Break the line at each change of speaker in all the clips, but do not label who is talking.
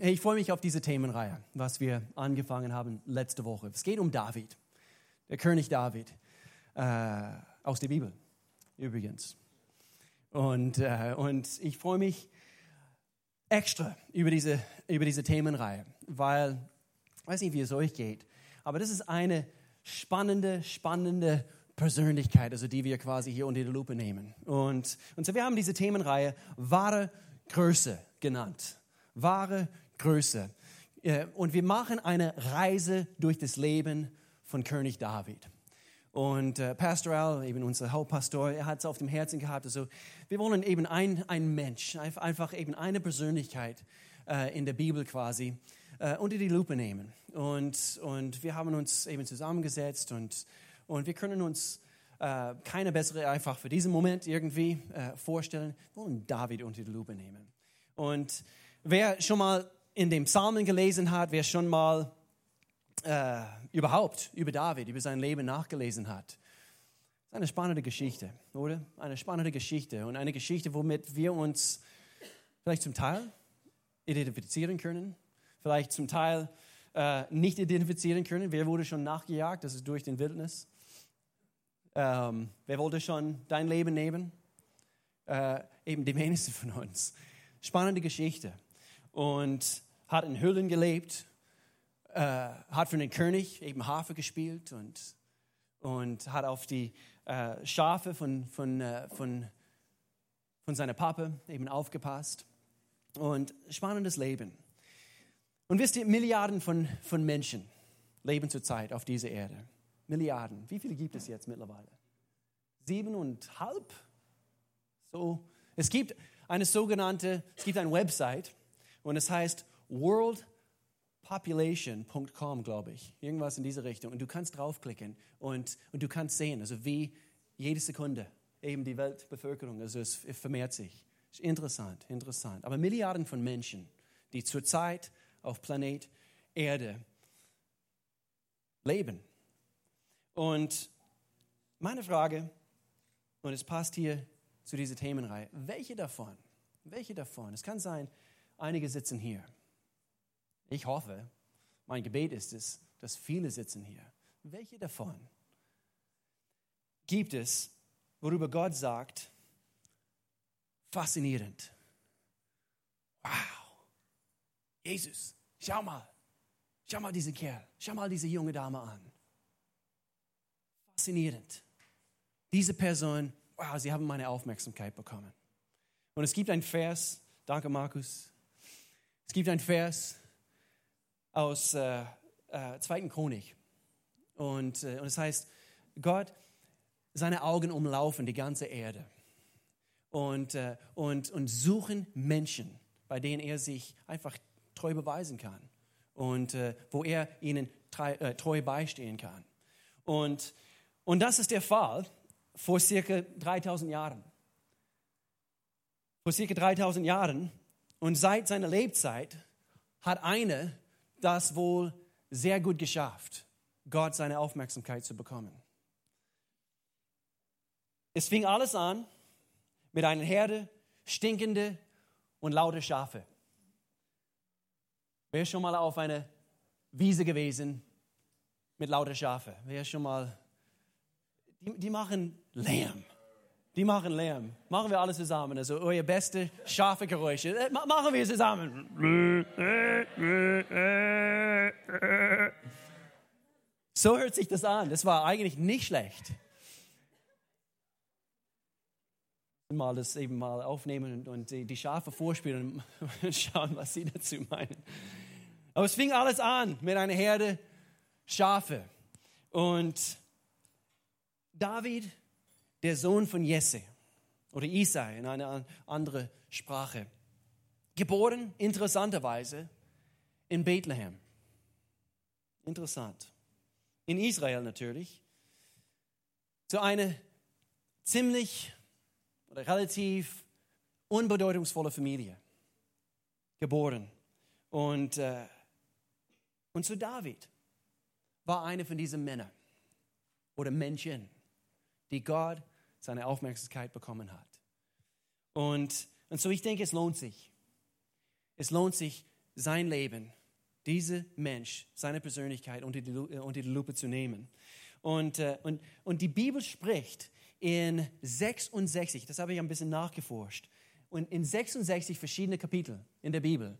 Ich freue mich auf diese Themenreihe, was wir angefangen haben letzte Woche. Es geht um David, der König David äh, aus der Bibel übrigens. Und, äh, und ich freue mich extra über diese, über diese Themenreihe, weil ich weiß nicht, wie es euch geht, aber das ist eine spannende, spannende Persönlichkeit, also die wir quasi hier unter die Lupe nehmen. Und, und so, wir haben diese Themenreihe wahre Größe genannt. Wahre Größe. Äh, und wir machen eine Reise durch das Leben von König David. Und äh, Pastor Al, eben unser Hauptpastor, er hat es auf dem Herzen gehabt. Also wir wollen eben ein, ein Mensch, einfach eben eine Persönlichkeit äh, in der Bibel quasi unter die Lupe nehmen. Und, und wir haben uns eben zusammengesetzt und, und wir können uns keine bessere einfach für diesen Moment irgendwie vorstellen. Wir wollen David unter die Lupe nehmen. Und wer schon mal in dem Psalmen gelesen hat, wer schon mal äh, überhaupt über David, über sein Leben nachgelesen hat, eine spannende Geschichte, oder? Eine spannende Geschichte und eine Geschichte, womit wir uns vielleicht zum Teil identifizieren können, vielleicht zum Teil äh, nicht identifizieren können. Wer wurde schon nachgejagt? Das ist durch den Wildnis. Ähm, wer wollte schon dein Leben nehmen? Äh, eben die wenigsten von uns. Spannende Geschichte. Und hat in Höhlen gelebt, äh, hat für den König eben Harfe gespielt und, und hat auf die äh, Schafe von, von, äh, von, von seiner Papa eben aufgepasst. Und spannendes Leben. Und wisst ihr, Milliarden von, von Menschen leben zurzeit auf dieser Erde. Milliarden. Wie viele gibt es jetzt mittlerweile? Siebeneinhalb? So. Es gibt eine sogenannte, es gibt eine Website und es heißt worldpopulation.com, glaube ich. Irgendwas in diese Richtung. Und du kannst draufklicken und, und du kannst sehen, also wie jede Sekunde eben die Weltbevölkerung, also es vermehrt sich. Interessant, interessant. Aber Milliarden von Menschen, die zurzeit auf Planet Erde leben. Und meine Frage, und es passt hier zu dieser Themenreihe, welche davon, welche davon, es kann sein, einige sitzen hier. Ich hoffe, mein Gebet ist es, dass viele sitzen hier. Welche davon gibt es, worüber Gott sagt, faszinierend? Wow, Jesus, schau mal, schau mal diesen Kerl, schau mal diese junge Dame an. Faszinierend. Diese Person, wow, sie haben meine Aufmerksamkeit bekommen. Und es gibt einen Vers, danke Markus, es gibt einen Vers aus äh, äh, 2. Chronik. Und, äh, und es heißt, Gott, seine Augen umlaufen die ganze Erde und, äh, und, und suchen Menschen, bei denen er sich einfach treu beweisen kann und äh, wo er ihnen treu, äh, treu beistehen kann. Und, und das ist der Fall vor circa 3000 Jahren. Vor circa 3000 Jahren und seit seiner Lebzeit hat einer das wohl sehr gut geschafft, Gott seine Aufmerksamkeit zu bekommen. Es fing alles an mit einer Herde stinkende und laute Schafe. Wer ist schon mal auf einer Wiese gewesen mit lauter Schafe? Wer ist schon mal. Die, die machen Lärm. Die machen Lärm. Machen wir alle zusammen. Also euer beste scharfe Geräusche. Äh, machen wir zusammen. So hört sich das an. Das war eigentlich nicht schlecht. Mal das eben mal aufnehmen und die Schafe vorspielen und schauen, was sie dazu meinen. Aber es fing alles an mit einer Herde Schafe. Und David der Sohn von Jesse oder Isai in einer anderen Sprache. Geboren, interessanterweise, in Bethlehem. Interessant. In Israel natürlich. Zu einer ziemlich oder relativ unbedeutungsvolle Familie. Geboren. Und, äh, und zu David war einer von diesen Männern oder Menschen die Gott seine Aufmerksamkeit bekommen hat. Und, und so ich denke, es lohnt sich. Es lohnt sich, sein Leben, diese Mensch, seine Persönlichkeit unter die, unter die Lupe zu nehmen. Und, äh, und, und die Bibel spricht in 66, das habe ich ein bisschen nachgeforscht, und in 66 verschiedene Kapitel in der Bibel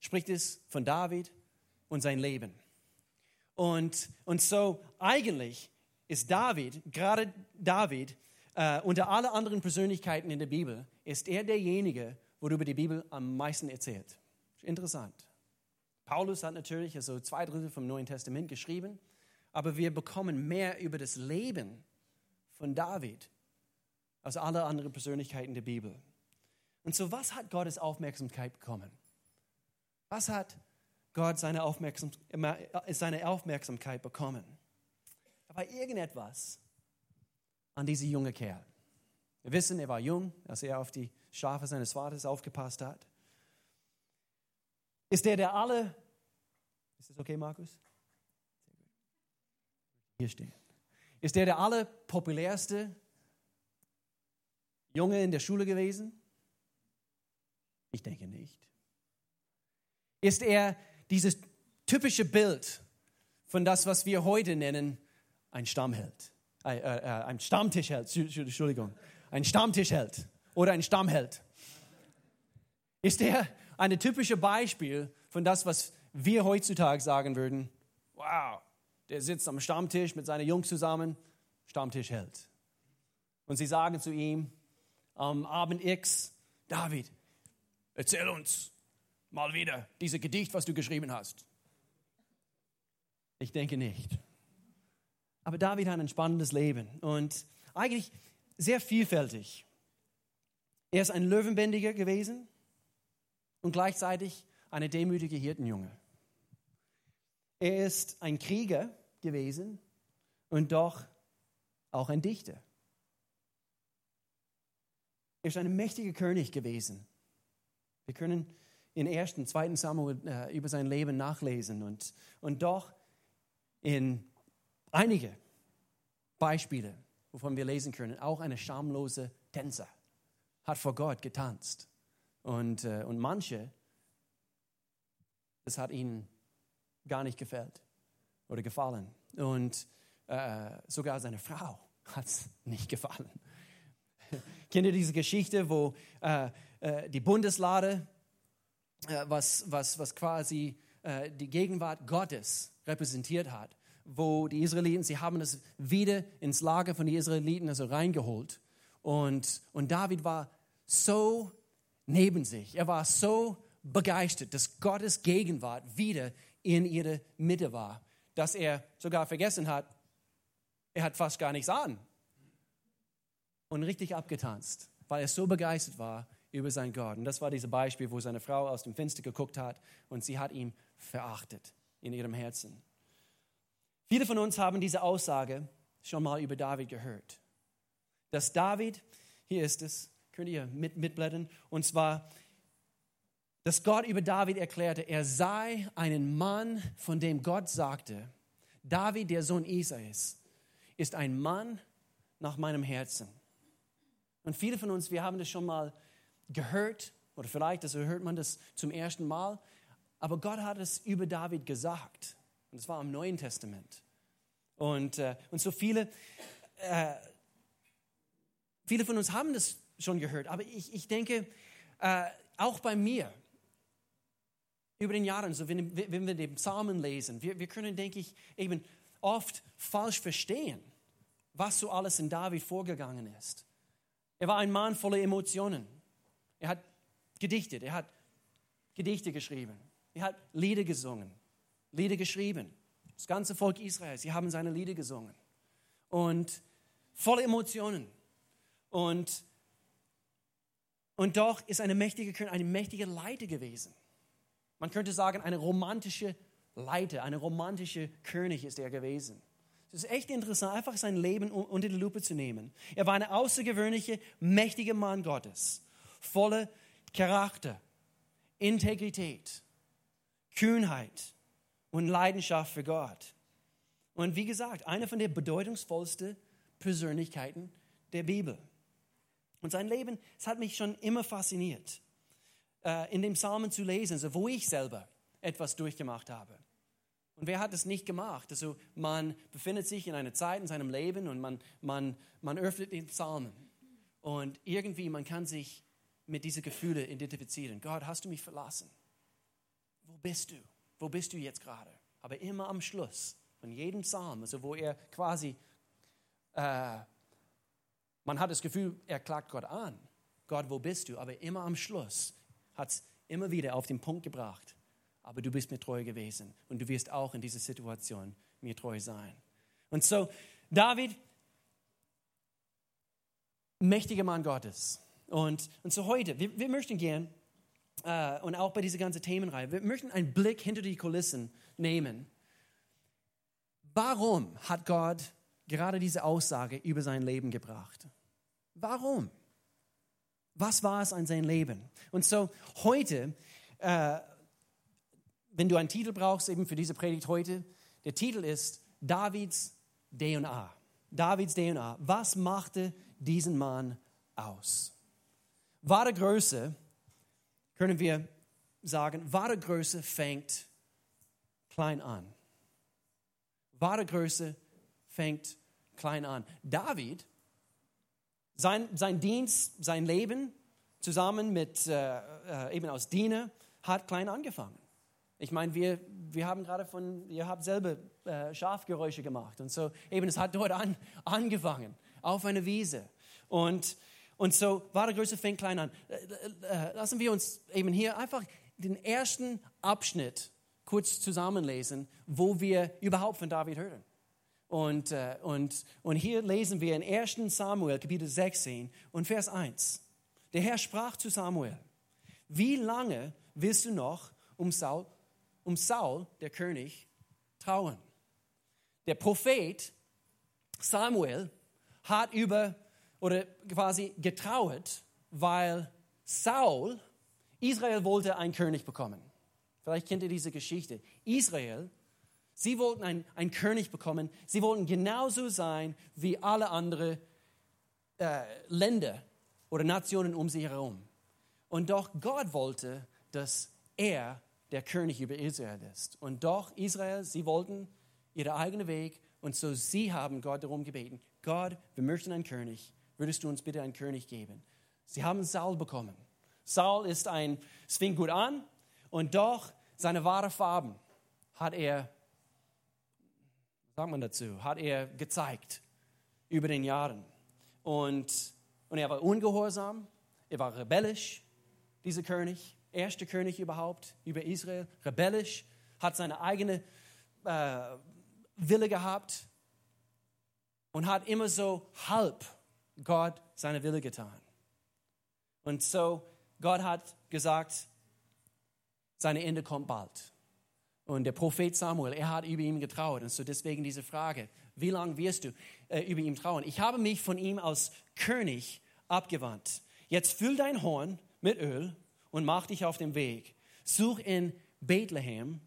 spricht es von David und sein Leben. Und, und so eigentlich ist David, gerade David, äh, unter alle anderen Persönlichkeiten in der Bibel, ist er derjenige, worüber die Bibel am meisten erzählt. Interessant. Paulus hat natürlich also zwei Drittel vom Neuen Testament geschrieben, aber wir bekommen mehr über das Leben von David als alle anderen Persönlichkeiten der Bibel. Und so, was hat Gottes Aufmerksamkeit bekommen? Was hat Gott seine, Aufmerksam seine Aufmerksamkeit bekommen? Da war irgendetwas an diesem jungen Kerl. Wir wissen, er war jung, als er auf die Schafe seines Vaters aufgepasst hat. Ist er der alle, ist das okay, Markus? Hier stehen. Ist er der allerpopulärste Junge in der Schule gewesen? Ich denke nicht. Ist er dieses typische Bild von das, was wir heute nennen, ein Stammheld? Äh, äh, ein Stammtischheld, Entschuldigung, ein Stammtischheld oder ein Stammheld. Ist er ein typisches Beispiel von das, was wir heutzutage sagen würden, wow, der sitzt am Stammtisch mit seinen Jungs zusammen, Stammtischheld. Und sie sagen zu ihm am Abend X, David, Erzähl uns mal wieder dieses Gedicht, was du geschrieben hast. Ich denke nicht. Aber David hat ein spannendes Leben und eigentlich sehr vielfältig. Er ist ein Löwenbändiger gewesen und gleichzeitig eine demütige Hirtenjunge. Er ist ein Krieger gewesen und doch auch ein Dichter. Er ist ein mächtiger König gewesen wir können in 1., 2. Samuel äh, über sein Leben nachlesen und, und doch in einige Beispiele, wovon wir lesen können, auch eine schamlose Tänzer hat vor Gott getanzt. Und, äh, und manche, das hat ihnen gar nicht gefällt oder gefallen. Und äh, sogar seine Frau hat es nicht gefallen. Kennt ihr diese Geschichte, wo äh, äh, die Bundeslade, äh, was, was, was quasi äh, die Gegenwart Gottes repräsentiert hat, wo die Israeliten, sie haben es wieder ins Lager von den Israeliten also reingeholt. Und, und David war so neben sich, er war so begeistert, dass Gottes Gegenwart wieder in ihrer Mitte war, dass er sogar vergessen hat, er hat fast gar nichts an. Und richtig abgetanzt, weil er so begeistert war über seinen Gott. Und das war dieses Beispiel, wo seine Frau aus dem Fenster geguckt hat und sie hat ihn verachtet in ihrem Herzen. Viele von uns haben diese Aussage schon mal über David gehört. Dass David, hier ist es, könnt ihr mit, mitblättern, und zwar, dass Gott über David erklärte, er sei einen Mann, von dem Gott sagte, David, der Sohn Isais, ist ein Mann nach meinem Herzen. Und viele von uns, wir haben das schon mal gehört, oder vielleicht also hört man das zum ersten Mal, aber Gott hat es über David gesagt. Und es war im Neuen Testament. Und, äh, und so viele, äh, viele von uns haben das schon gehört, aber ich, ich denke, äh, auch bei mir, über den Jahren, so wenn, wenn wir den Psalmen lesen, wir, wir können, denke ich, eben oft falsch verstehen, was so alles in David vorgegangen ist. Er war ein Mann voller Emotionen. Er hat gedichtet, er hat Gedichte geschrieben, er hat Lieder gesungen, Lieder geschrieben. Das ganze Volk Israels, sie haben seine Lieder gesungen. Und voller Emotionen. Und, und doch ist eine mächtige eine mächtige Leiter gewesen. Man könnte sagen, eine romantische Leiter, eine romantische König ist er gewesen. Es ist echt interessant, einfach sein Leben unter die Lupe zu nehmen. Er war ein außergewöhnlicher, mächtiger Mann Gottes volle Charakter, Integrität, Kühnheit und Leidenschaft für Gott. Und wie gesagt, eine von den bedeutungsvollsten Persönlichkeiten der Bibel. Und sein Leben, es hat mich schon immer fasziniert. äh, in den Psalmen zu lesen, also wo ich selber etwas durchgemacht habe. Und wer hat das nicht gemacht? Also man befindet sich in einer Zeit in seinem Leben und man, man, man öffnet den Psalmen. Und irgendwie, man kann sich mit diesen Gefühlen identifizieren. Gott, hast du mich verlassen? Wo bist du? Wo bist du jetzt gerade? Aber immer am Schluss von jedem Psalm, also wo er quasi, äh, man hat das Gefühl, er klagt Gott an. Gott, wo bist du? Aber immer am Schluss hat es immer wieder auf den Punkt gebracht. Aber du bist mir treu gewesen und du wirst auch in dieser Situation mir treu sein. Und so, David, mächtiger Mann Gottes. Und, und so heute, wir, wir möchten gern, äh, und auch bei dieser ganzen Themenreihe, wir möchten einen Blick hinter die Kulissen nehmen. Warum hat Gott gerade diese Aussage über sein Leben gebracht? Warum? Was war es an sein Leben? Und so heute, äh, wenn du einen Titel brauchst, eben für diese Predigt heute, der Titel ist Davids DNA. Davids DNA. Was machte diesen Mann aus? Wahre Größe, können wir sagen, wahre Größe fängt klein an. Wahre Größe fängt klein an. David, sein, sein Dienst, sein Leben zusammen mit äh, äh, eben aus Diener hat klein angefangen. Ich meine, wir, wir haben gerade von, ihr habt selber äh, Schafgeräusche gemacht und so eben es hat dort an, angefangen, auf einer Wiese. Und, und so wahre Größe fängt klein an. Äh, äh, lassen wir uns eben hier einfach den ersten Abschnitt kurz zusammenlesen, wo wir überhaupt von David hören. Und, äh, und, und hier lesen wir in 1 Samuel, Kapitel 16 und Vers 1. Der Herr sprach zu Samuel, wie lange willst du noch um Saul, um Saul, der König, trauen? Der Prophet Samuel hat über oder quasi getrauert, weil Saul, Israel wollte einen König bekommen. Vielleicht kennt ihr diese Geschichte. Israel, sie wollten einen, einen König bekommen. Sie wollten genauso sein wie alle anderen äh, Länder oder Nationen um sie herum. Und doch Gott wollte, dass er der König über Israel ist. Und doch Israel, sie wollten ihren eigenen Weg und so sie haben Gott darum gebeten, Gott, wir möchten einen König, würdest du uns bitte einen König geben? Sie haben Saul bekommen. Saul ist ein, es fing gut an und doch seine wahre Farben hat er, sagt man dazu, hat er gezeigt über den Jahren. Und, und er war ungehorsam, er war rebellisch, dieser König, erster König überhaupt über Israel, rebellisch, hat seine eigene äh, Wille gehabt und hat immer so halb Gott seine Wille getan. Und so, Gott hat gesagt, sein Ende kommt bald. Und der Prophet Samuel, er hat über ihn getraut. Und so deswegen diese Frage, wie lange wirst du äh, über ihn trauen? Ich habe mich von ihm als König abgewandt. Jetzt füll dein Horn mit Öl und mach dich auf den Weg. Such in Bethlehem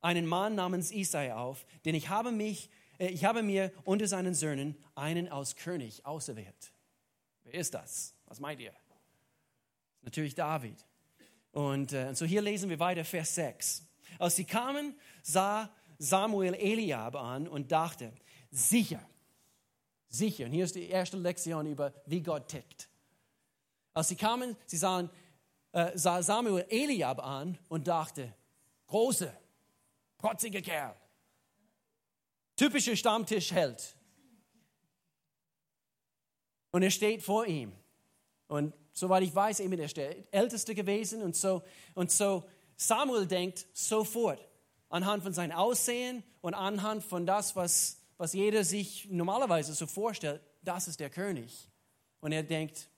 einen Mann namens Isai auf, denn ich habe, mich, ich habe mir unter seinen Söhnen einen als König auserwählt. Wer ist das? Was meint ihr? Natürlich David. Und äh, so hier lesen wir weiter, Vers 6. Als sie kamen, sah Samuel Eliab an und dachte, sicher, sicher. Und hier ist die erste Lektion über, wie Gott tickt. Als sie kamen, sie sahen, äh, sah Samuel Eliab an und dachte, große, protzige Kerl, typischer Stammtischheld. Und er steht vor ihm. Und Soweit ich weiß, eben er ist der Älteste gewesen. Und so, und so Samuel denkt sofort anhand von seinem Aussehen und anhand von das, was, was jeder sich normalerweise so vorstellt, das ist der König. Und er denkt,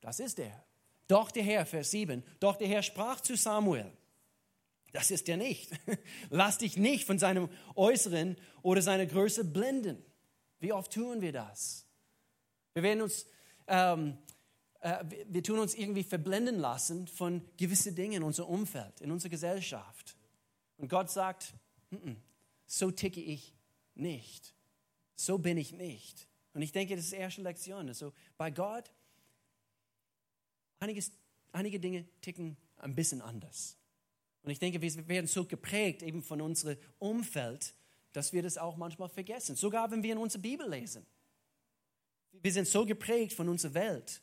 das ist er. Doch der Herr, Vers 7, doch der Herr sprach zu Samuel, das ist er nicht. Lass dich nicht von seinem Äußeren oder seiner Größe blenden. Wie oft tun wir das? Wir werden uns ähm, äh, wir tun uns irgendwie verblenden lassen von gewissen Dingen in unserem Umfeld, in unserer Gesellschaft. Und Gott sagt, N -n, so ticke ich nicht. So bin ich nicht. Und ich denke, das ist die erste Lektion. Also bei Gott, einiges, einige Dinge ticken ein bisschen anders. Und ich denke, wir werden so geprägt eben von unserem Umfeld, dass wir das auch manchmal vergessen. Sogar wenn wir in unserer Bibel lesen. Wir sind so geprägt von unserer Welt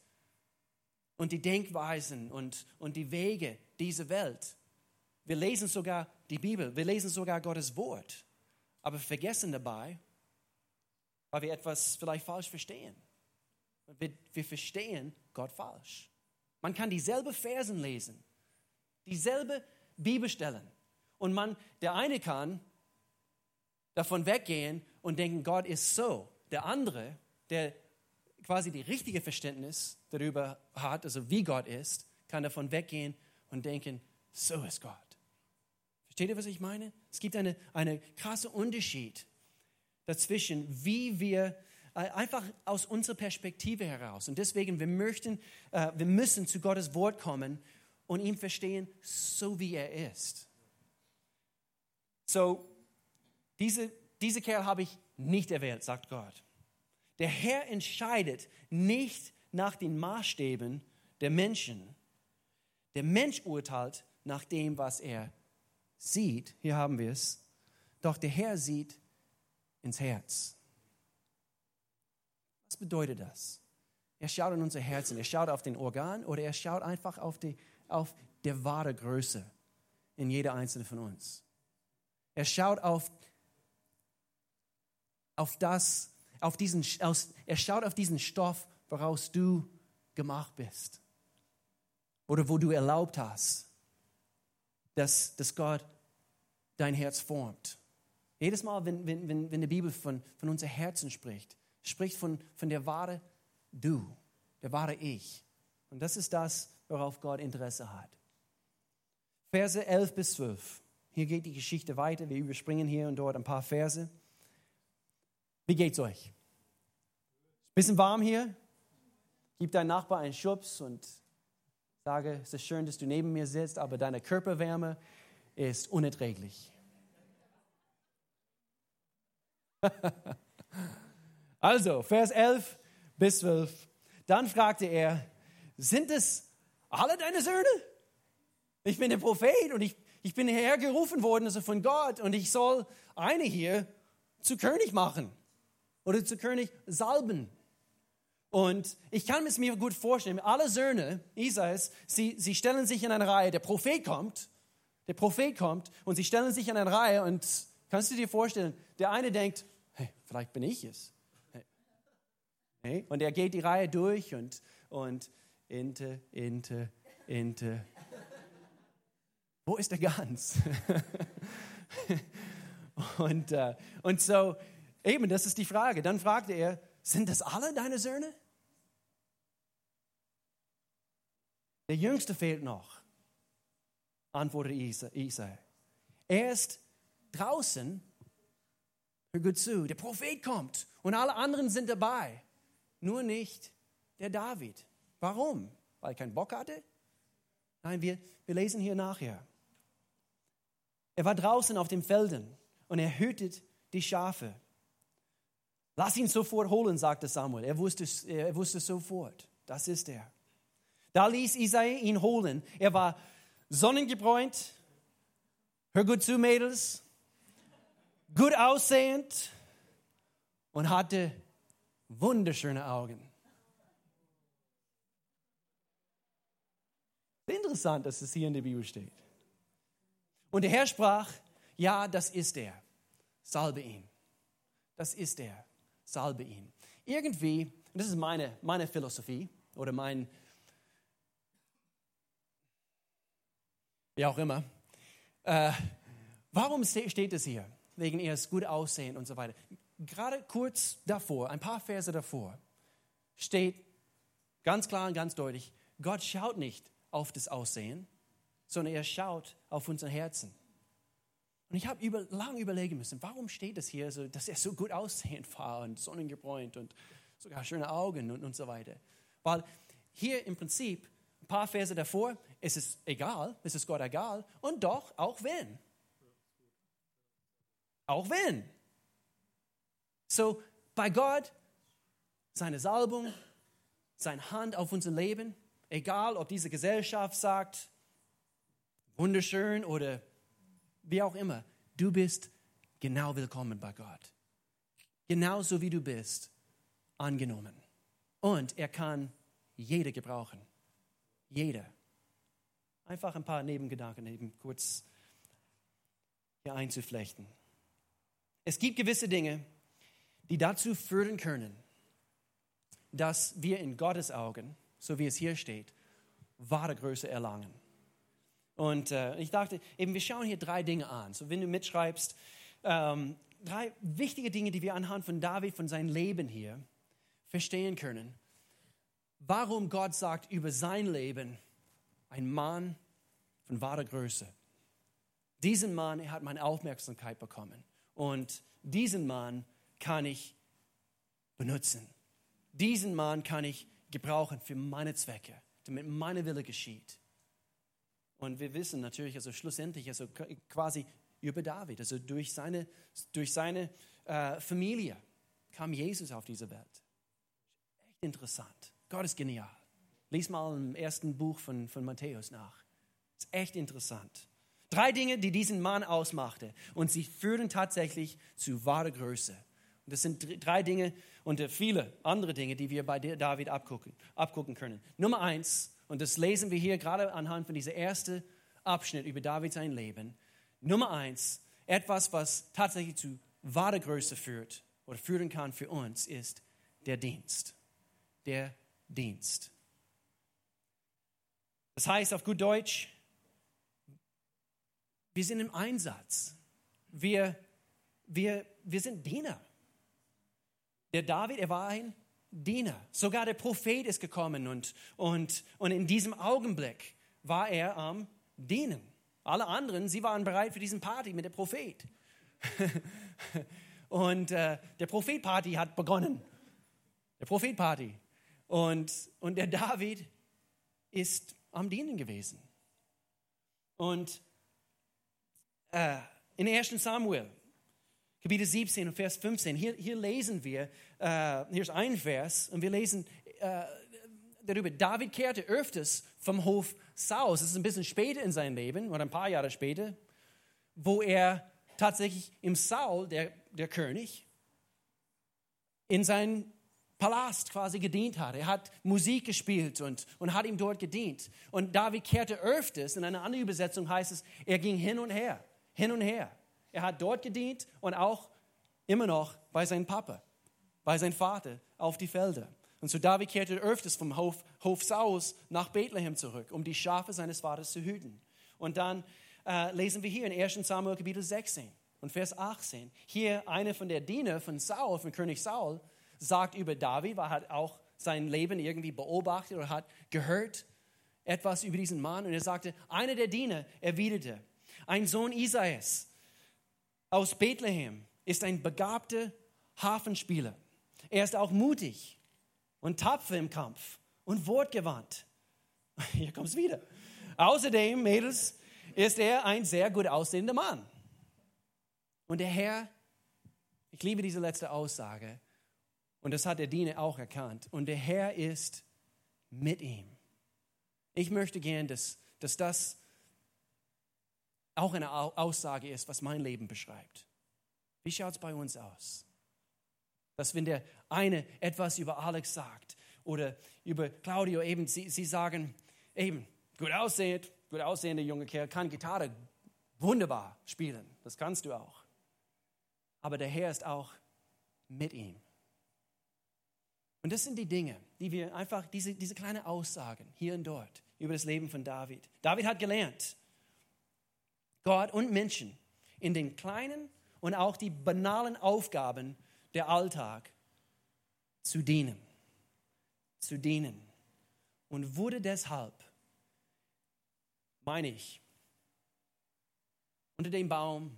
und die Denkweisen und, und die Wege dieser Welt. Wir lesen sogar die Bibel, wir lesen sogar Gottes Wort, aber vergessen dabei, weil wir etwas vielleicht falsch verstehen. Wir, wir verstehen Gott falsch. Man kann dieselbe Versen lesen, dieselbe Bibelstellen. Und man, der eine kann davon weggehen und denken, Gott ist so. Der andere, der quasi die richtige Verständnis darüber hat, also wie Gott ist, kann davon weggehen und denken, so ist Gott. Versteht ihr, was ich meine? Es gibt einen eine krasse Unterschied dazwischen, wie wir äh, einfach aus unserer Perspektive heraus. Und deswegen, wir möchten, äh, wir müssen zu Gottes Wort kommen und ihn verstehen, so wie er ist. So, diese, diese Kerl habe ich nicht erwählt, sagt Gott. Der Herr entscheidet nicht nach den Maßstäben der Menschen. Der Mensch urteilt nach dem, was er sieht. Hier haben wir es. Doch der Herr sieht ins Herz. Was bedeutet das? Er schaut in unser Herzen, er schaut auf den Organ oder er schaut einfach auf die, auf der wahre Größe in jeder einzelne von uns. Er schaut auf, auf das, auf diesen, aus, er schaut auf diesen Stoff, woraus du gemacht bist. Oder wo du erlaubt hast, dass, dass Gott dein Herz formt. Jedes Mal, wenn, wenn, wenn, wenn die Bibel von, von unser Herzen spricht, spricht von, von der wahre Du, der wahre Ich. Und das ist das, worauf Gott Interesse hat. Verse 11 bis 12. Hier geht die Geschichte weiter. Wir überspringen hier und dort ein paar Verse. Wie geht's euch? Bisschen warm hier? Gib deinem Nachbar einen Schubs und sage, es ist schön, dass du neben mir sitzt, aber deine Körperwärme ist unerträglich. also, Vers 11 bis 12. Dann fragte er, sind es alle deine Söhne? Ich bin der Prophet und ich, ich bin hierher gerufen worden, also von Gott, und ich soll eine hier zu König machen oder zu König salben. Und ich kann es mir gut vorstellen, alle Söhne Isais, sie, sie stellen sich in eine Reihe, der Prophet kommt, der Prophet kommt und sie stellen sich in eine Reihe und kannst du dir vorstellen, der eine denkt, hey, vielleicht bin ich es. Hey. Und er geht die Reihe durch und, und Inte, Inte, Inte. Wo ist der Gans? und, äh, und so, eben, das ist die Frage. Dann fragte er, sind das alle deine Söhne? Der Jüngste fehlt noch, antwortete Isai. Er ist draußen, hör gut zu, der Prophet kommt und alle anderen sind dabei, nur nicht der David. Warum? Weil er keinen Bock hatte? Nein, wir, wir lesen hier nachher. Er war draußen auf den Feldern und er hütet die Schafe. Lass ihn sofort holen, sagte Samuel. Er wusste, er wusste sofort, das ist er. Da ließ Isai ihn holen. Er war sonnengebräunt, hör gut zu, Mädels, gut aussehend und hatte wunderschöne Augen. Interessant, dass es hier in der Bibel steht. Und der Herr sprach, ja, das ist er. Salbe ihn. Das ist er. Salbe ihn. Irgendwie, das ist meine, meine Philosophie oder mein, wie auch immer. Äh, warum steht es hier? Wegen ihres gut aussehen und so weiter. Gerade kurz davor, ein paar Verse davor, steht ganz klar und ganz deutlich, Gott schaut nicht auf das Aussehen, sondern er schaut auf unser Herzen. Und ich habe über, lange überlegen müssen, warum steht es hier, so, dass er so gut aussehend war und sonnengebräunt und sogar schöne Augen und, und so weiter. Weil hier im Prinzip ein paar Verse davor, es ist egal, es ist Gott egal. Und doch, auch wenn. Auch wenn. So, bei Gott, seine Salbung, seine Hand auf unser Leben, egal ob diese Gesellschaft sagt, wunderschön oder wie auch immer. Du bist genau willkommen bei Gott. Genauso wie du bist, angenommen. Und er kann jeder gebrauchen. Jeder. Einfach ein paar Nebengedanken eben kurz hier einzuflechten. Es gibt gewisse Dinge, die dazu führen können, dass wir in Gottes Augen, so wie es hier steht, wahre Größe erlangen. Und äh, ich dachte, eben, wir schauen hier drei Dinge an. So, wenn du mitschreibst, ähm, drei wichtige Dinge, die wir anhand von David, von seinem Leben hier verstehen können. Warum Gott sagt über sein Leben, ein Mann von wahrer Größe. Diesen Mann, er hat meine Aufmerksamkeit bekommen. Und diesen Mann kann ich benutzen. Diesen Mann kann ich gebrauchen für meine Zwecke, damit meine Wille geschieht. Und wir wissen natürlich, also schlussendlich, also quasi über David, also durch seine, durch seine äh, Familie kam Jesus auf diese Welt. Echt interessant. Gott ist genial. Lies mal im ersten Buch von, von Matthäus nach. Ist echt interessant. Drei Dinge, die diesen Mann ausmachte. Und sie führen tatsächlich zu wahrer Größe. Und das sind drei Dinge und viele andere Dinge, die wir bei David abgucken, abgucken können. Nummer eins, und das lesen wir hier gerade anhand von dieser ersten Abschnitt über David sein Leben. Nummer eins, etwas, was tatsächlich zu wahrer Größe führt oder führen kann für uns, ist der Dienst. Der Dienst. Das heißt auf gut Deutsch, wir sind im Einsatz. Wir, wir, wir sind Diener. Der David, er war ein Diener. Sogar der Prophet ist gekommen und, und, und in diesem Augenblick war er am Dienen. Alle anderen, sie waren bereit für diesen Party mit dem Prophet. und äh, der Prophet-Party hat begonnen. Der Prophet-Party. Und, und der David ist am Dienen gewesen. Und äh, in 1 Samuel, Kapitel 17 und Vers 15, hier, hier lesen wir, äh, hier ist ein Vers, und wir lesen äh, darüber, David kehrte öfters vom Hof Saus, das ist ein bisschen später in seinem Leben, oder ein paar Jahre später, wo er tatsächlich im Saul, der, der König, in sein Palast quasi gedient hat. Er hat Musik gespielt und, und hat ihm dort gedient. Und David kehrte öfters, in einer anderen Übersetzung heißt es, er ging hin und her, hin und her. Er hat dort gedient und auch immer noch bei seinem Papa, bei seinem Vater auf die Felder. Und so David kehrte öfters vom Hof, Hof Saus nach Bethlehem zurück, um die Schafe seines Vaters zu hüten. Und dann äh, lesen wir hier in 1 Samuel Kapitel 16 und Vers 18. Hier einer von der Diener von Saul, von König Saul, sagt über David, weil er hat auch sein Leben irgendwie beobachtet oder hat gehört etwas über diesen Mann. Und er sagte, einer der Diener erwiderte, ein Sohn Isais aus Bethlehem ist ein begabter Hafenspieler. Er ist auch mutig und tapfer im Kampf und wortgewandt. Hier kommt es wieder. Außerdem, Mädels, ist er ein sehr gut aussehender Mann. Und der Herr, ich liebe diese letzte Aussage, und das hat der Diener auch erkannt. Und der Herr ist mit ihm. Ich möchte gern, dass, dass das auch eine Aussage ist, was mein Leben beschreibt. Wie schaut es bei uns aus? Dass wenn der eine etwas über Alex sagt oder über Claudio eben, sie, sie sagen, eben, gut aussehend, gut aussehender junge Kerl, kann Gitarre wunderbar spielen. Das kannst du auch. Aber der Herr ist auch mit ihm. Und das sind die Dinge, die wir einfach, diese, diese kleinen Aussagen hier und dort über das Leben von David. David hat gelernt, Gott und Menschen in den kleinen und auch die banalen Aufgaben der Alltag zu dienen. Zu dienen. Und wurde deshalb, meine ich, unter dem Baum,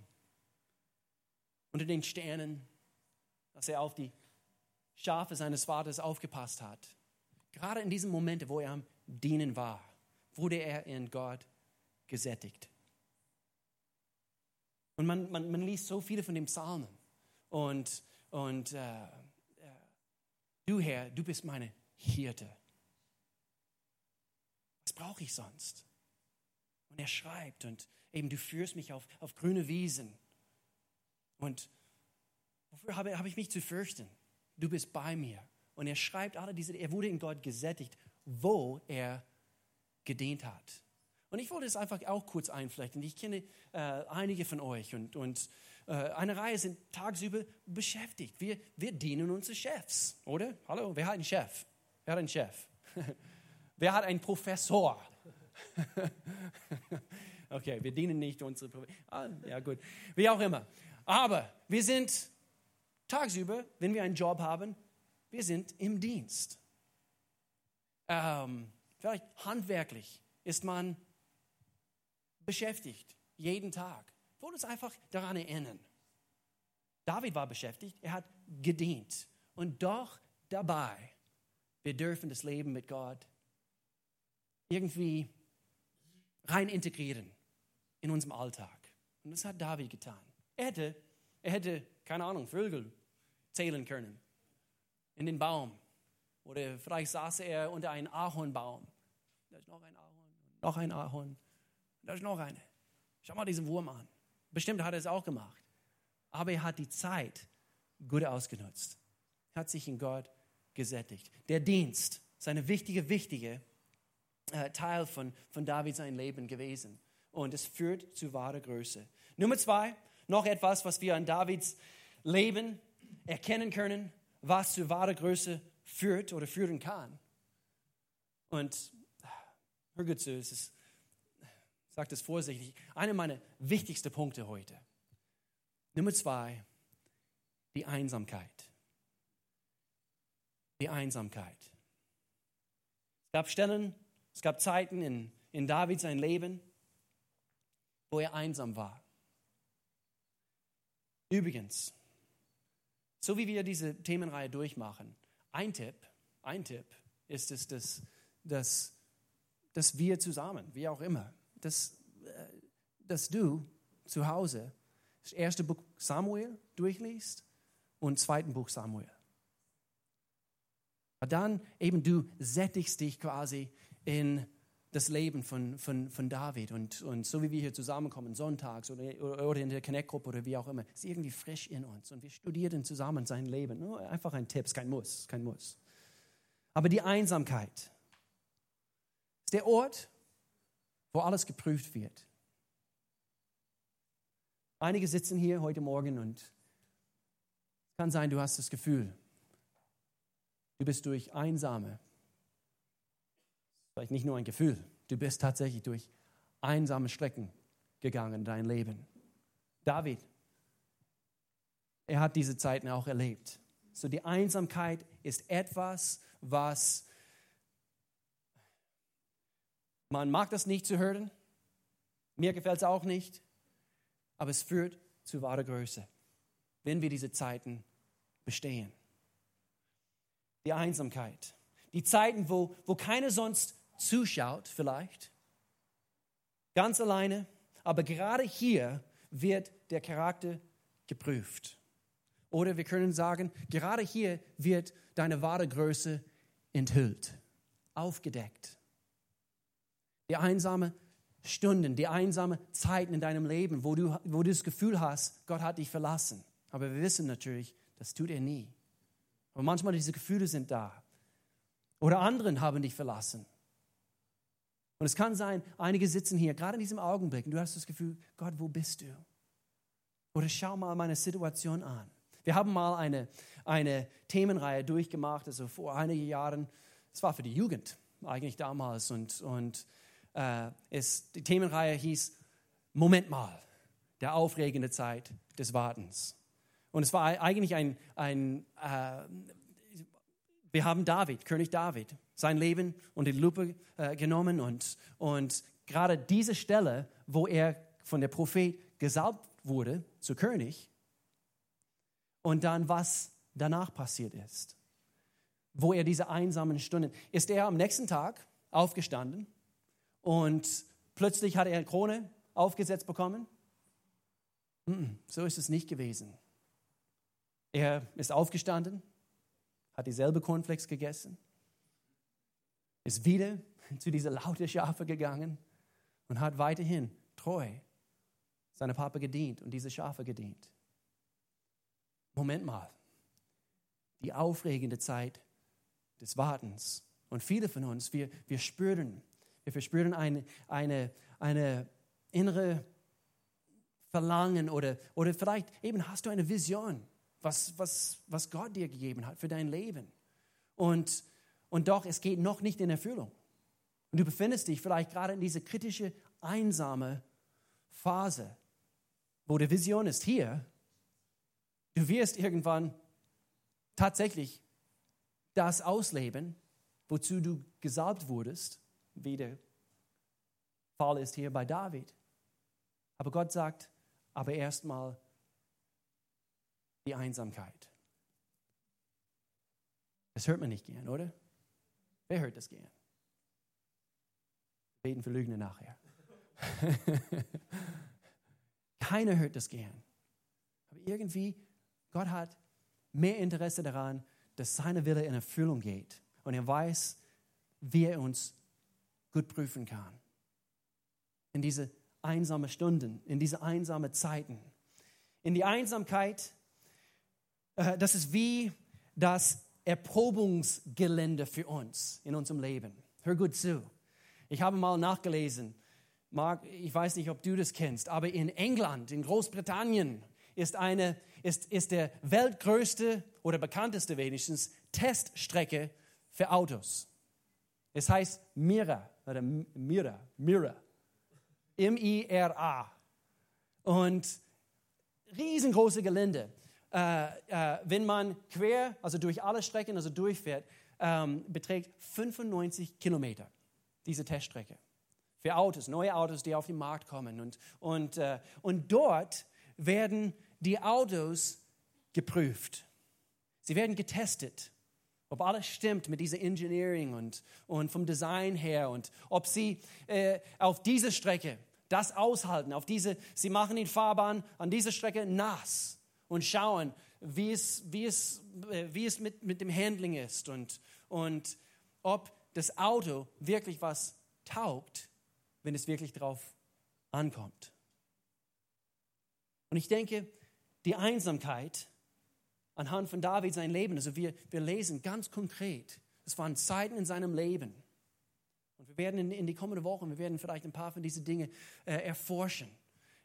unter den Sternen, dass er auf die Schafe seines Vaters aufgepasst hat. Gerade in diesen Momenten, wo er am Dienen war, wurde er in Gott gesättigt. Und man, man, man liest so viele von den Psalmen. Und, und äh, äh, du Herr, du bist meine Hirte. Was brauche ich sonst? Und er schreibt und eben, du führst mich auf, auf grüne Wiesen. Und wofür habe, habe ich mich zu fürchten? Du bist bei mir. Und er schreibt alle diese, er wurde in Gott gesättigt, wo er gedient hat. Und ich wollte es einfach auch kurz einflechten. Ich kenne äh, einige von euch und, und äh, eine Reihe sind tagsüber beschäftigt. Wir, wir dienen unsere Chefs, oder? Hallo, wer hat einen Chef? Wer hat einen Chef? wer hat einen Professor? okay, wir dienen nicht unsere Professor. Ah, ja, gut. Wie auch immer. Aber wir sind tagsüber, wenn wir einen Job haben, wir sind im Dienst. Ähm, vielleicht handwerklich ist man beschäftigt, jeden Tag. Ich wollte uns einfach daran erinnern. David war beschäftigt, er hat gedient. Und doch dabei, wir dürfen das Leben mit Gott irgendwie rein integrieren in unserem Alltag. Und das hat David getan. Er hätte, er hätte keine Ahnung, Vögel zählen können in den Baum. Oder vielleicht saß er unter einem Ahornbaum. Da ist noch ein Ahorn, noch ein Ahorn, da ist noch eine. Schau mal diesen Wurm an. Bestimmt hat er es auch gemacht. Aber er hat die Zeit gut ausgenutzt. Er hat sich in Gott gesättigt. Der Dienst ist eine wichtige, wichtige äh, Teil von, von David sein Leben gewesen. Und es führt zu wahrer Größe. Nummer zwei, noch etwas, was wir an Davids Leben erkennen können, was zu wahrer Größe führt oder führen kann. Und hör gut zu, es ist, sage das vorsichtig, einer meiner wichtigsten Punkte heute. Nummer zwei, die Einsamkeit. Die Einsamkeit. Es gab Stellen, es gab Zeiten in, in David sein Leben, wo er einsam war. Übrigens, so wie wir diese Themenreihe durchmachen, ein Tipp, ein Tipp ist es, dass, dass, dass wir zusammen, wie auch immer, dass, äh, dass du zu Hause das erste Buch Samuel durchliest und zweiten Buch Samuel. Dann eben du sättigst dich quasi in das Leben von, von, von David. Und, und so wie wir hier zusammenkommen, sonntags oder, oder in der Connect-Gruppe oder wie auch immer, ist irgendwie frisch in uns. Und wir studieren zusammen sein Leben. Nur einfach ein Tipp, kein Muss, kein Muss. Aber die Einsamkeit ist der Ort, wo alles geprüft wird. Einige sitzen hier heute Morgen und es kann sein, du hast das Gefühl, du bist durch einsame Vielleicht nicht nur ein Gefühl, du bist tatsächlich durch einsame Strecken gegangen in dein Leben. David, er hat diese Zeiten auch erlebt. So die Einsamkeit ist etwas, was man mag das nicht zu hören. Mir gefällt es auch nicht, aber es führt zu wahrer Größe, wenn wir diese Zeiten bestehen. Die Einsamkeit. Die Zeiten, wo, wo keiner sonst zuschaut vielleicht, ganz alleine, aber gerade hier wird der Charakter geprüft. Oder wir können sagen, gerade hier wird deine wahre Größe enthüllt, aufgedeckt. Die einsame Stunden, die einsame Zeiten in deinem Leben, wo du, wo du das Gefühl hast, Gott hat dich verlassen. Aber wir wissen natürlich, das tut er nie. Aber manchmal diese Gefühle sind da. Oder anderen haben dich verlassen. Und es kann sein, einige sitzen hier, gerade in diesem Augenblick, und du hast das Gefühl, Gott, wo bist du? Oder schau mal meine Situation an. Wir haben mal eine, eine Themenreihe durchgemacht, also vor einigen Jahren. Es war für die Jugend eigentlich damals. Und, und äh, es, die Themenreihe hieß Moment mal, der aufregende Zeit des Wartens. Und es war eigentlich ein, ein äh, wir haben David, König David, sein Leben unter die Lupe äh, genommen und, und gerade diese Stelle, wo er von der Prophet gesalbt wurde zu König und dann was danach passiert ist, wo er diese einsamen Stunden, ist er am nächsten Tag aufgestanden und plötzlich hat er eine Krone aufgesetzt bekommen? So ist es nicht gewesen. Er ist aufgestanden, hat dieselbe Cornflakes gegessen, ist wieder zu dieser lauten Schafe gegangen und hat weiterhin treu seinem Papa gedient und diese Schafe gedient. Moment mal, die aufregende Zeit des Wartens. Und viele von uns, wir, wir spüren, wir verspüren eine, eine, eine innere Verlangen oder, oder vielleicht eben hast du eine Vision, was, was, was Gott dir gegeben hat für dein Leben. Und, und doch, es geht noch nicht in Erfüllung. Und du befindest dich vielleicht gerade in dieser kritische, einsame Phase, wo die Vision ist hier. Du wirst irgendwann tatsächlich das ausleben, wozu du gesalbt wurdest, wie der Fall ist hier bei David. Aber Gott sagt, aber erstmal die Einsamkeit. Das hört man nicht gern, oder? Wer hört das gern? Beten für Lügner nachher. Keiner hört das gern. Aber irgendwie, Gott hat mehr Interesse daran, dass seine Wille in Erfüllung geht. Und er weiß, wie er uns gut prüfen kann. In diese einsame Stunden, in diese einsame Zeiten. In die Einsamkeit, äh, das ist wie das Erprobungsgelände für uns in unserem Leben. Hör gut zu. Ich habe mal nachgelesen, Mark, ich weiß nicht, ob du das kennst, aber in England, in Großbritannien, ist, eine, ist, ist der weltgrößte oder bekannteste wenigstens Teststrecke für Autos. Es heißt Mira oder Mira, Mira. M-I-R-A. Und riesengroße Gelände. Äh, äh, wenn man quer, also durch alle Strecken, also durchfährt, ähm, beträgt 95 Kilometer, diese Teststrecke. Für Autos, neue Autos, die auf den Markt kommen. Und, und, äh, und dort werden die Autos geprüft. Sie werden getestet, ob alles stimmt mit dieser Engineering und, und vom Design her und ob sie äh, auf dieser Strecke das aushalten. Auf diese, sie machen die Fahrbahn an dieser Strecke nass und schauen, wie es, wie es, äh, wie es mit, mit dem Handling ist und, und ob das Auto wirklich was taugt, wenn es wirklich drauf ankommt. Und ich denke, die Einsamkeit anhand von David sein Leben, also wir, wir lesen ganz konkret, es waren Zeiten in seinem Leben, und wir werden in, in die kommenden Wochen, wir werden vielleicht ein paar von diesen Dingen äh, erforschen.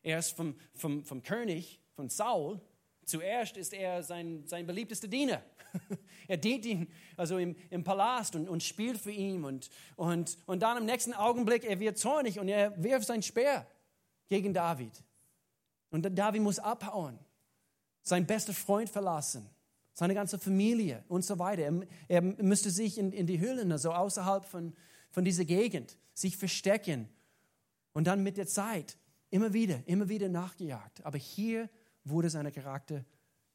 Er ist vom, vom, vom König, von Saul, zuerst ist er sein, sein beliebtester Diener. er dient ihn also im, im Palast und, und spielt für ihn. Und, und, und dann im nächsten Augenblick, er wird zornig und er wirft sein Speer gegen David. Und David muss abhauen, sein bester Freund verlassen, seine ganze Familie und so weiter. Er, er müsste sich in, in die Höhlen, also außerhalb von, von dieser Gegend, sich verstecken und dann mit der Zeit immer wieder, immer wieder nachgejagt. Aber hier wurde sein Charakter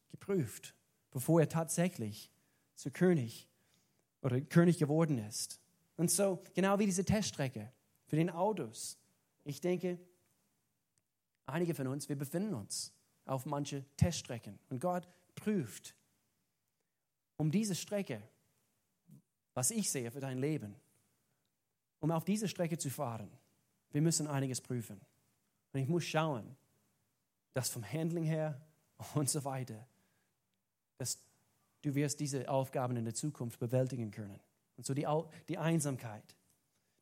geprüft, bevor er tatsächlich zu König oder König geworden ist. Und so, genau wie diese Teststrecke für den Autos. Ich denke, einige von uns, wir befinden uns auf manche Teststrecken und Gott prüft, um diese Strecke, was ich sehe für dein Leben, um auf diese Strecke zu fahren, wir müssen einiges prüfen. Und ich muss schauen, dass vom Handling her und so weiter, dass du wirst diese Aufgaben in der Zukunft bewältigen können. Und so die, die Einsamkeit.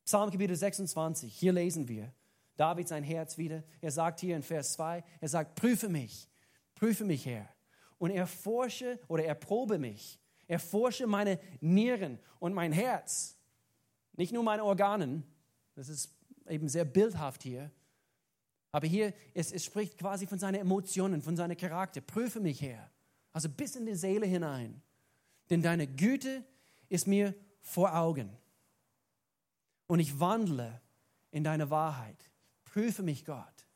Psalmkapitel 26, hier lesen wir David sein Herz wieder. Er sagt hier in Vers 2, er sagt, prüfe mich, prüfe mich, Herr. Und erforsche oder erprobe mich, erforsche meine Nieren und mein Herz nicht nur meine Organen, das ist eben sehr bildhaft hier, aber hier, es, es spricht quasi von seinen Emotionen, von seinem Charakter. Prüfe mich her. Also bis in die Seele hinein. Denn deine Güte ist mir vor Augen. Und ich wandle in deine Wahrheit. Prüfe mich, Gott.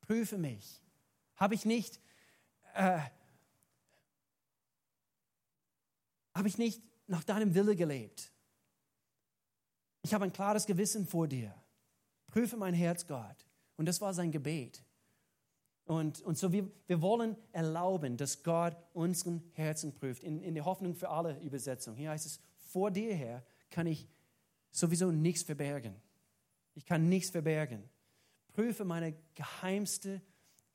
Prüfe mich. Habe ich nicht, äh, habe ich nicht nach deinem Wille gelebt? Ich habe ein klares Gewissen vor dir. Prüfe mein Herz, Gott. Und das war sein Gebet. Und, und so wir, wir wollen erlauben, dass Gott unseren Herzen prüft. In, in der Hoffnung für alle Übersetzungen. Hier heißt es, vor dir her kann ich sowieso nichts verbergen. Ich kann nichts verbergen. Prüfe meine geheimsten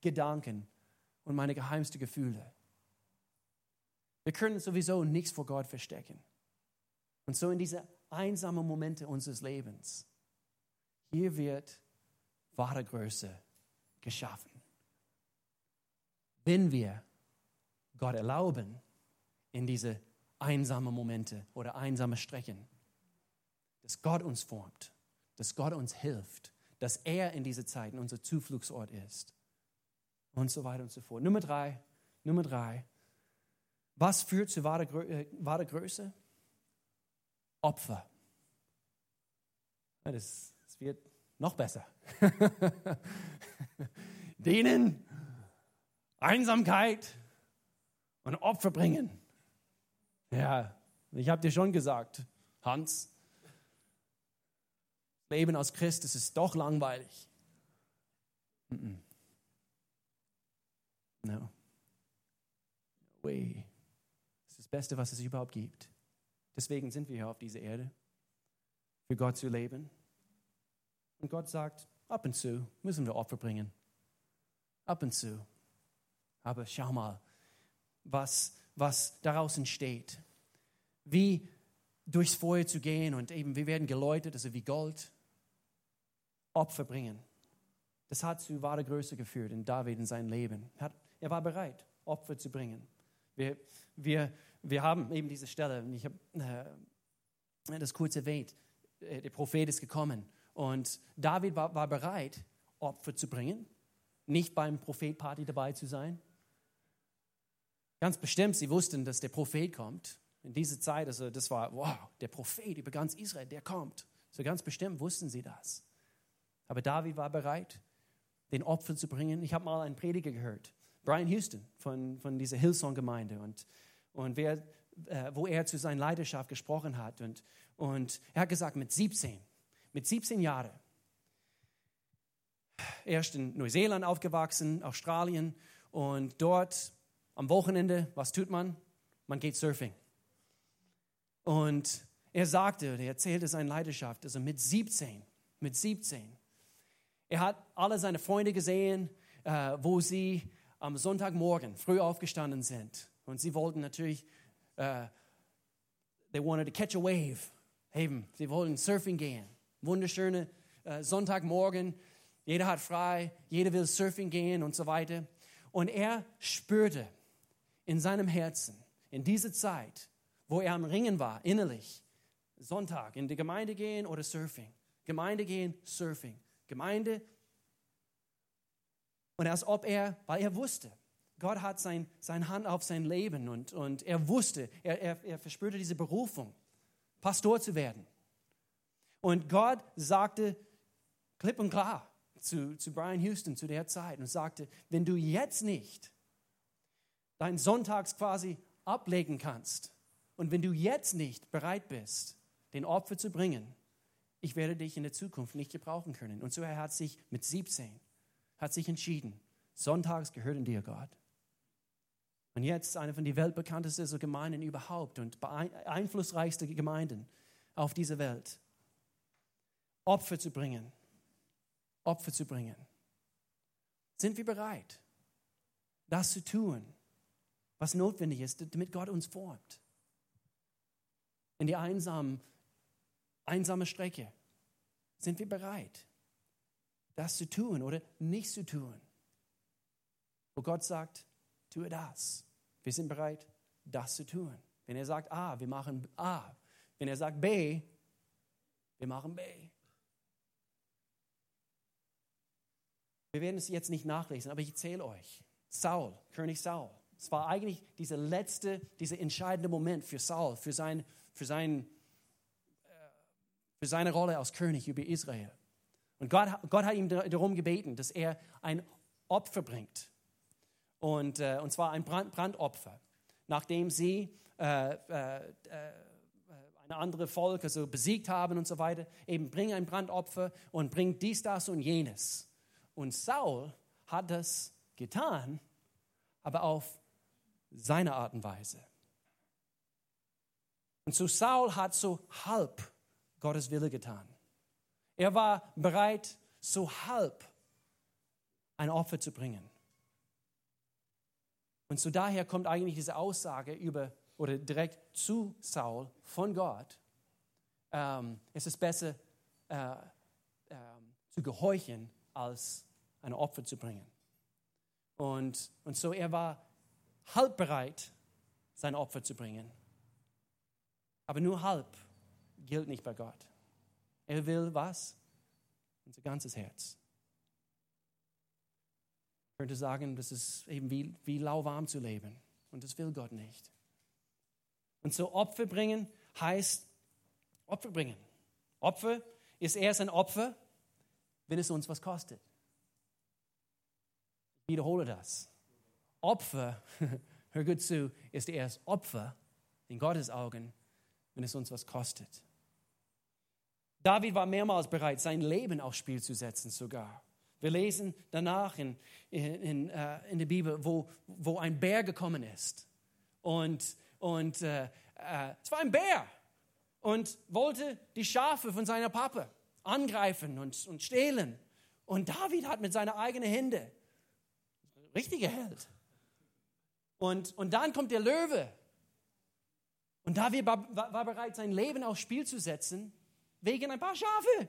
Gedanken und meine geheimsten Gefühle. Wir können sowieso nichts vor Gott verstecken. Und so in diese einsamen Momente unseres Lebens, hier wird wahre Größe geschaffen. Wenn wir Gott erlauben, in diese einsamen Momente oder einsame Strecken, dass Gott uns formt, dass Gott uns hilft, dass er in diese Zeiten unser Zufluchtsort ist und so weiter und so fort. Nummer drei, Nummer drei, was führt zu wahrer, äh, wahrer Größe? Opfer. Das, das wird noch besser. Denen Einsamkeit und Opfer bringen. Ja, ich habe dir schon gesagt, Hans, Leben als Christ, das ist doch langweilig. Mm -mm. No. Way. Das ist das Beste, was es überhaupt gibt. Deswegen sind wir hier auf dieser Erde, für Gott zu leben. Und Gott sagt, ab und zu müssen wir Opfer bringen. Ab und zu. Aber schau mal, was, was daraus entsteht. Wie durchs Feuer zu gehen und eben wir werden geläutet, also wie Gold, Opfer bringen. Das hat zu wahrer Größe geführt in David in seinem Leben. Er war bereit, Opfer zu bringen. Wir, wir, wir haben eben diese Stelle, ich habe äh, das kurz erwähnt, äh, der Prophet ist gekommen und David war, war bereit, Opfer zu bringen, nicht beim Prophetparty dabei zu sein. Ganz bestimmt, sie wussten, dass der Prophet kommt. In dieser Zeit, also das war, wow, der Prophet über ganz Israel, der kommt. So ganz bestimmt wussten sie das. Aber David war bereit, den Opfer zu bringen. Ich habe mal einen Prediger gehört, Brian Houston von, von dieser Hillsong-Gemeinde und, und wer, äh, wo er zu seiner Leidenschaft gesprochen hat. Und, und er hat gesagt, mit 17, mit 17 Jahren, erst in Neuseeland aufgewachsen, Australien und dort am Wochenende, was tut man? Man geht surfing. Und er sagte, er erzählte seine Leidenschaft, also mit 17, mit 17. Er hat alle seine Freunde gesehen, äh, wo sie am Sonntagmorgen früh aufgestanden sind. Und sie wollten natürlich, uh, they wanted to catch a wave. Eben, sie wollten surfing gehen. Wunderschöne uh, Sonntagmorgen. Jeder hat frei, jeder will surfing gehen und so weiter. Und er spürte in seinem Herzen, in dieser Zeit, wo er am Ringen war, innerlich, Sonntag in die Gemeinde gehen oder Surfing. Gemeinde gehen, Surfing. Gemeinde und als ob er, weil er wusste, Gott hat sein, seine Hand auf sein Leben und, und er wusste, er, er, er verspürte diese Berufung, Pastor zu werden. Und Gott sagte klipp und klar zu, zu Brian Houston zu der Zeit und sagte, wenn du jetzt nicht dein Sonntags quasi ablegen kannst und wenn du jetzt nicht bereit bist, den Opfer zu bringen, ich werde dich in der Zukunft nicht gebrauchen können. Und so er hat sich mit 17 hat sich entschieden, sonntags gehören dir Gott. Und jetzt eine von den weltbekanntesten Gemeinden überhaupt und einflussreichste Gemeinden auf dieser Welt. Opfer zu bringen. Opfer zu bringen. Sind wir bereit, das zu tun, was notwendig ist, damit Gott uns formt? In die einsame, einsame Strecke. Sind wir bereit? das zu tun oder nicht zu tun. Wo Gott sagt, tue das. Wir sind bereit, das zu tun. Wenn er sagt A, wir machen A. Wenn er sagt B, wir machen B. Wir werden es jetzt nicht nachlesen, aber ich erzähle euch. Saul, König Saul. Es war eigentlich dieser letzte, dieser entscheidende Moment für Saul, für, sein, für, sein, für seine Rolle als König über Israel. Und Gott, Gott hat ihm darum gebeten, dass er ein Opfer bringt. Und, äh, und zwar ein Brand, Brandopfer. Nachdem sie äh, äh, äh, eine andere Volk also besiegt haben und so weiter, eben bring ein Brandopfer und bring dies, das und jenes. Und Saul hat das getan, aber auf seine Art und Weise. Und so Saul hat so halb Gottes Wille getan. Er war bereit, so halb ein Opfer zu bringen. Und so daher kommt eigentlich diese Aussage über oder direkt zu Saul von Gott. Ähm, es ist besser äh, äh, zu gehorchen, als ein Opfer zu bringen. Und, und so er war halb bereit, sein Opfer zu bringen. Aber nur halb gilt nicht bei Gott. Er will was? Unser ganzes Herz. Ich könnte sagen, das ist eben wie, wie lauwarm zu leben. Und das will Gott nicht. Und so Opfer bringen heißt Opfer bringen. Opfer ist erst ein Opfer, wenn es uns was kostet. Ich wiederhole das. Opfer, hör gut zu, ist erst Opfer in Gottes Augen, wenn es uns was kostet. David war mehrmals bereit, sein Leben aufs Spiel zu setzen sogar. Wir lesen danach in, in, in, uh, in der Bibel, wo, wo ein Bär gekommen ist. Und, und uh, uh, es war ein Bär und wollte die Schafe von seiner Papa angreifen und, und stehlen. Und David hat mit seinen eigenen Händen, richtiger Held. Und, und dann kommt der Löwe. Und David war, war bereit, sein Leben aufs Spiel zu setzen, wegen ein paar Schafe,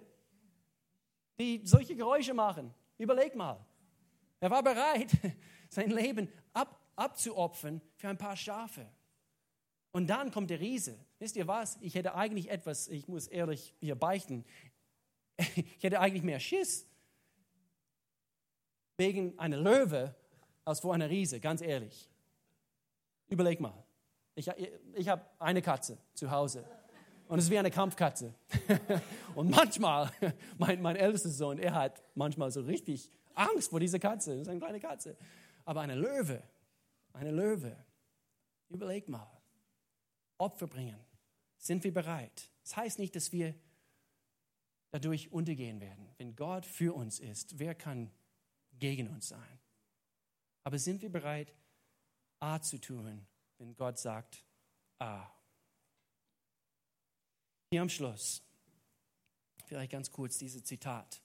die solche Geräusche machen. Überleg mal. Er war bereit, sein Leben ab, abzuopfern für ein paar Schafe. Und dann kommt der Riese. Wisst ihr was? Ich hätte eigentlich etwas, ich muss ehrlich hier beichten, ich hätte eigentlich mehr Schiss wegen einer Löwe als vor einer Riese, ganz ehrlich. Überleg mal. Ich, ich habe eine Katze zu Hause und es ist wie eine Kampfkatze. und manchmal, mein, mein ältester Sohn, er hat manchmal so richtig Angst vor dieser Katze. Das ist eine kleine Katze. Aber eine Löwe, eine Löwe, überleg mal. Opfer bringen. Sind wir bereit? Das heißt nicht, dass wir dadurch untergehen werden. Wenn Gott für uns ist, wer kann gegen uns sein? Aber sind wir bereit, A zu tun, wenn Gott sagt A? Hier am Schluss, vielleicht ganz kurz dieses Zitat.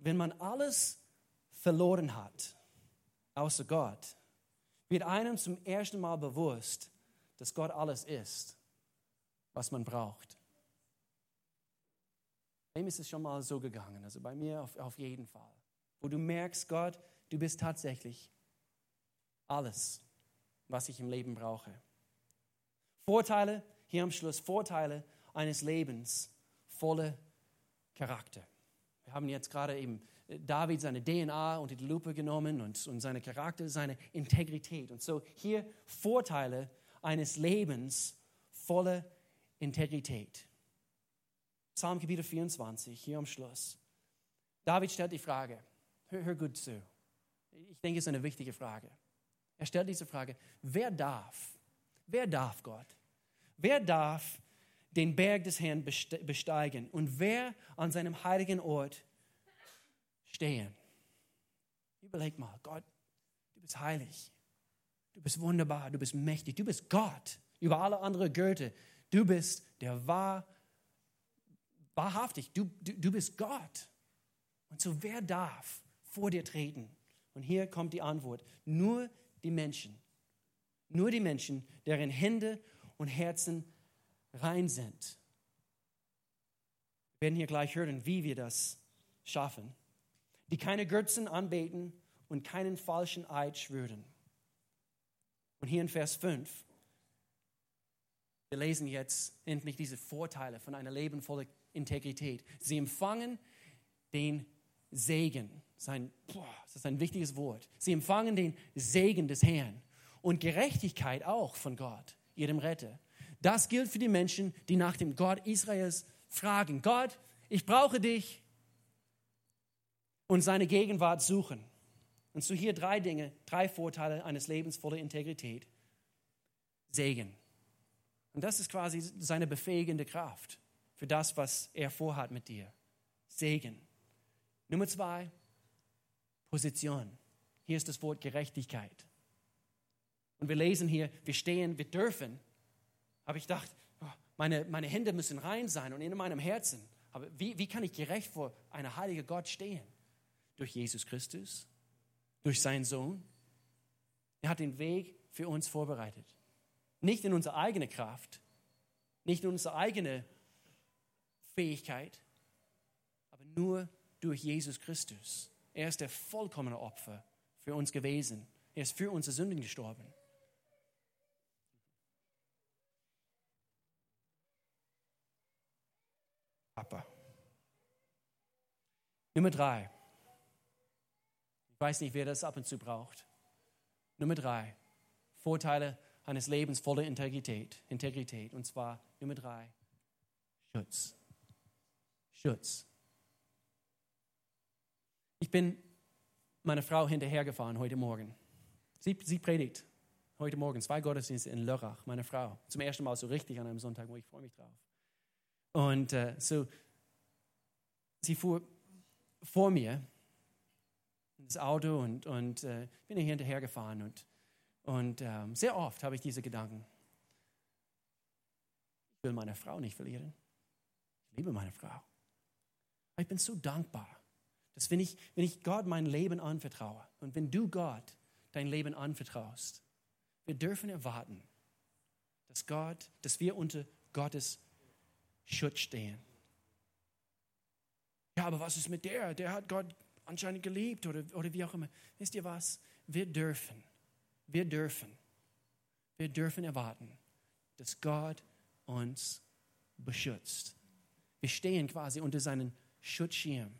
Wenn man alles verloren hat, außer Gott, wird einem zum ersten Mal bewusst, dass Gott alles ist, was man braucht. Wem ist es schon mal so gegangen? Also bei mir auf, auf jeden Fall. Wo du merkst, Gott, du bist tatsächlich alles, was ich im Leben brauche. Vorteile, hier am Schluss, Vorteile eines Lebens voller Charakter. Wir haben jetzt gerade eben äh, David seine DNA unter die Lupe genommen und, und seine Charakter, seine Integrität. Und so hier Vorteile eines Lebens voller Integrität. Psalm Kapitel 24, hier am Schluss. David stellt die Frage, hör, hör gut zu. Ich denke, es ist eine wichtige Frage. Er stellt diese Frage, wer darf, wer darf Gott? Wer darf den Berg des Herrn besteigen und wer an seinem heiligen Ort stehen? Überleg mal, Gott, du bist heilig. Du bist wunderbar, du bist mächtig, du bist Gott über alle anderen Götter. Du bist der wahr, wahrhaftig, du, du, du bist Gott. Und so wer darf vor dir treten? Und hier kommt die Antwort. Nur die Menschen. Nur die Menschen, deren Hände und Herzen rein sind. Wir werden hier gleich hören, wie wir das schaffen. Die keine Götzen anbeten und keinen falschen Eid schwören. Und hier in Vers 5, wir lesen jetzt endlich diese Vorteile von einer Leben Integrität. Sie empfangen den Segen. Sein, das ist ein wichtiges Wort. Sie empfangen den Segen des Herrn und Gerechtigkeit auch von Gott, ihrem Retter. Das gilt für die Menschen, die nach dem Gott Israels fragen. Gott, ich brauche dich und seine Gegenwart suchen. Und so hier drei Dinge, drei Vorteile eines Lebens voller Integrität. Segen. Und das ist quasi seine befähigende Kraft für das, was er vorhat mit dir. Segen. Nummer zwei, Position. Hier ist das Wort Gerechtigkeit. Und wir lesen hier, wir stehen, wir dürfen. Aber ich dachte, oh, meine, meine Hände müssen rein sein und in meinem Herzen. Aber wie, wie kann ich gerecht vor einer heiligen Gott stehen? Durch Jesus Christus, durch seinen Sohn. Er hat den Weg für uns vorbereitet. Nicht in unsere eigene Kraft, nicht in unsere eigene Fähigkeit, aber nur durch Jesus Christus. Er ist der vollkommene Opfer für uns gewesen. Er ist für unsere Sünden gestorben. Papa. Nummer drei. Ich weiß nicht, wer das ab und zu braucht. Nummer drei. Vorteile eines Lebens voller Integrität. Integrität. Und zwar Nummer drei. Schutz. Schutz. Ich bin meiner Frau hinterhergefahren heute Morgen. Sie, sie predigt heute Morgen zwei Gottesdienste in Lörrach, meine Frau. Zum ersten Mal so richtig an einem Sonntag, wo ich freue mich drauf. Und äh, so, sie fuhr vor mir ins Auto und, und äh, bin hier hinterhergefahren. Und, und ähm, sehr oft habe ich diese Gedanken. Ich will meine Frau nicht verlieren. Ich liebe meine Frau. ich bin so dankbar, dass wenn ich, wenn ich Gott mein Leben anvertraue und wenn du Gott dein Leben anvertraust, wir dürfen erwarten, dass Gott, dass wir unter Gottes Schutz stehen. Ja, aber was ist mit der? Der hat Gott anscheinend geliebt oder, oder wie auch immer. Wisst ihr was? Wir dürfen, wir dürfen, wir dürfen erwarten, dass Gott uns beschützt. Wir stehen quasi unter seinen Schutzschirm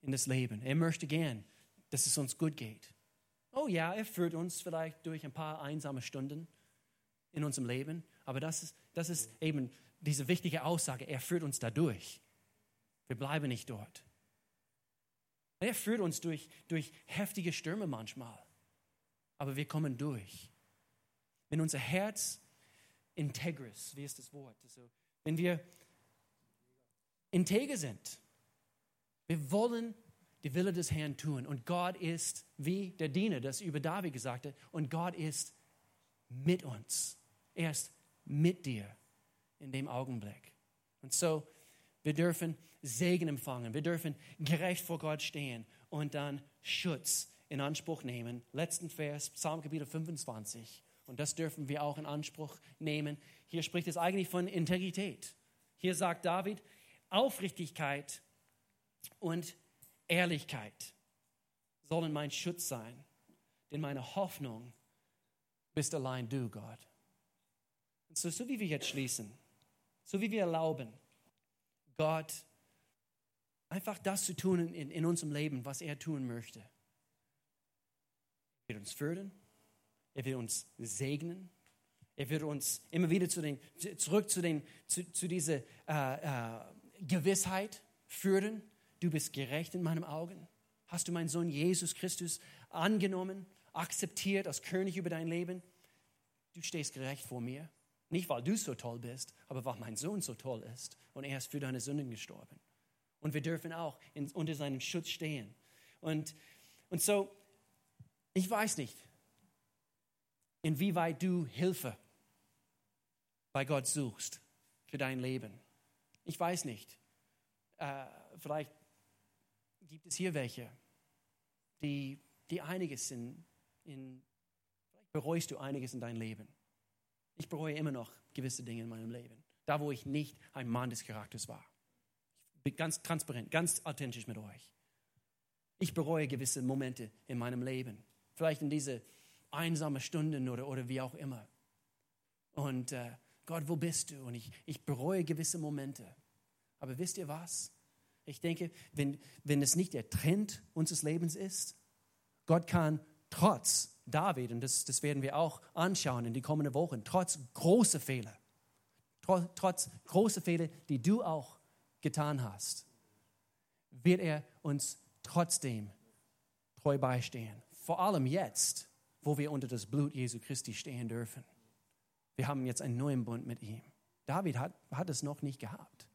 in das Leben. Er möchte gern, dass es uns gut geht. Oh ja, er führt uns vielleicht durch ein paar einsame Stunden in unserem Leben, aber das ist, das ist eben diese wichtige Aussage, er führt uns dadurch. Wir bleiben nicht dort. Er führt uns durch, durch heftige Stürme manchmal, aber wir kommen durch. Wenn unser Herz integris, wie ist das Wort? Also, wenn wir integer sind, wir wollen die Wille des Herrn tun. Und Gott ist wie der Diener, das über David gesagt hat, und Gott ist mit uns. Er ist mit dir in dem Augenblick. Und so, wir dürfen Segen empfangen, wir dürfen gerecht vor Gott stehen und dann Schutz in Anspruch nehmen. Letzten Vers, Psalmkapitel 25. Und das dürfen wir auch in Anspruch nehmen. Hier spricht es eigentlich von Integrität. Hier sagt David, Aufrichtigkeit und Ehrlichkeit sollen mein Schutz sein, denn meine Hoffnung bist allein du, Gott. Und so, so wie wir jetzt schließen, so wie wir erlauben, Gott einfach das zu tun in, in unserem Leben, was er tun möchte. Er wird uns fördern, er wird uns segnen, er wird uns immer wieder zu den, zurück zu, den, zu, zu dieser äh, äh, Gewissheit führen, du bist gerecht in meinen Augen. Hast du meinen Sohn Jesus Christus angenommen, akzeptiert als König über dein Leben? Du stehst gerecht vor mir. Nicht, weil du so toll bist, aber weil mein Sohn so toll ist und er ist für deine Sünden gestorben. Und wir dürfen auch in, unter seinem Schutz stehen. Und, und so, ich weiß nicht, inwieweit du Hilfe bei Gott suchst für dein Leben. Ich weiß nicht. Äh, vielleicht gibt es hier welche, die, die einiges in, in, vielleicht bereust du einiges in deinem Leben. Ich bereue immer noch gewisse Dinge in meinem Leben. Da, wo ich nicht ein Mann des Charakters war. Ich bin ganz transparent, ganz authentisch mit euch. Ich bereue gewisse Momente in meinem Leben. Vielleicht in diese einsamen Stunden oder, oder wie auch immer. Und äh, Gott, wo bist du? Und ich, ich bereue gewisse Momente. Aber wisst ihr was? Ich denke, wenn, wenn es nicht der Trend unseres Lebens ist, Gott kann trotz David, und das, das werden wir auch anschauen in die kommenden Wochen, trotz großer Fehler, trotz, trotz großer Fehler, die du auch getan hast, wird er uns trotzdem treu beistehen. Vor allem jetzt, wo wir unter das Blut Jesu Christi stehen dürfen. Wir haben jetzt einen neuen Bund mit ihm. David hat, hat es noch nicht gehabt.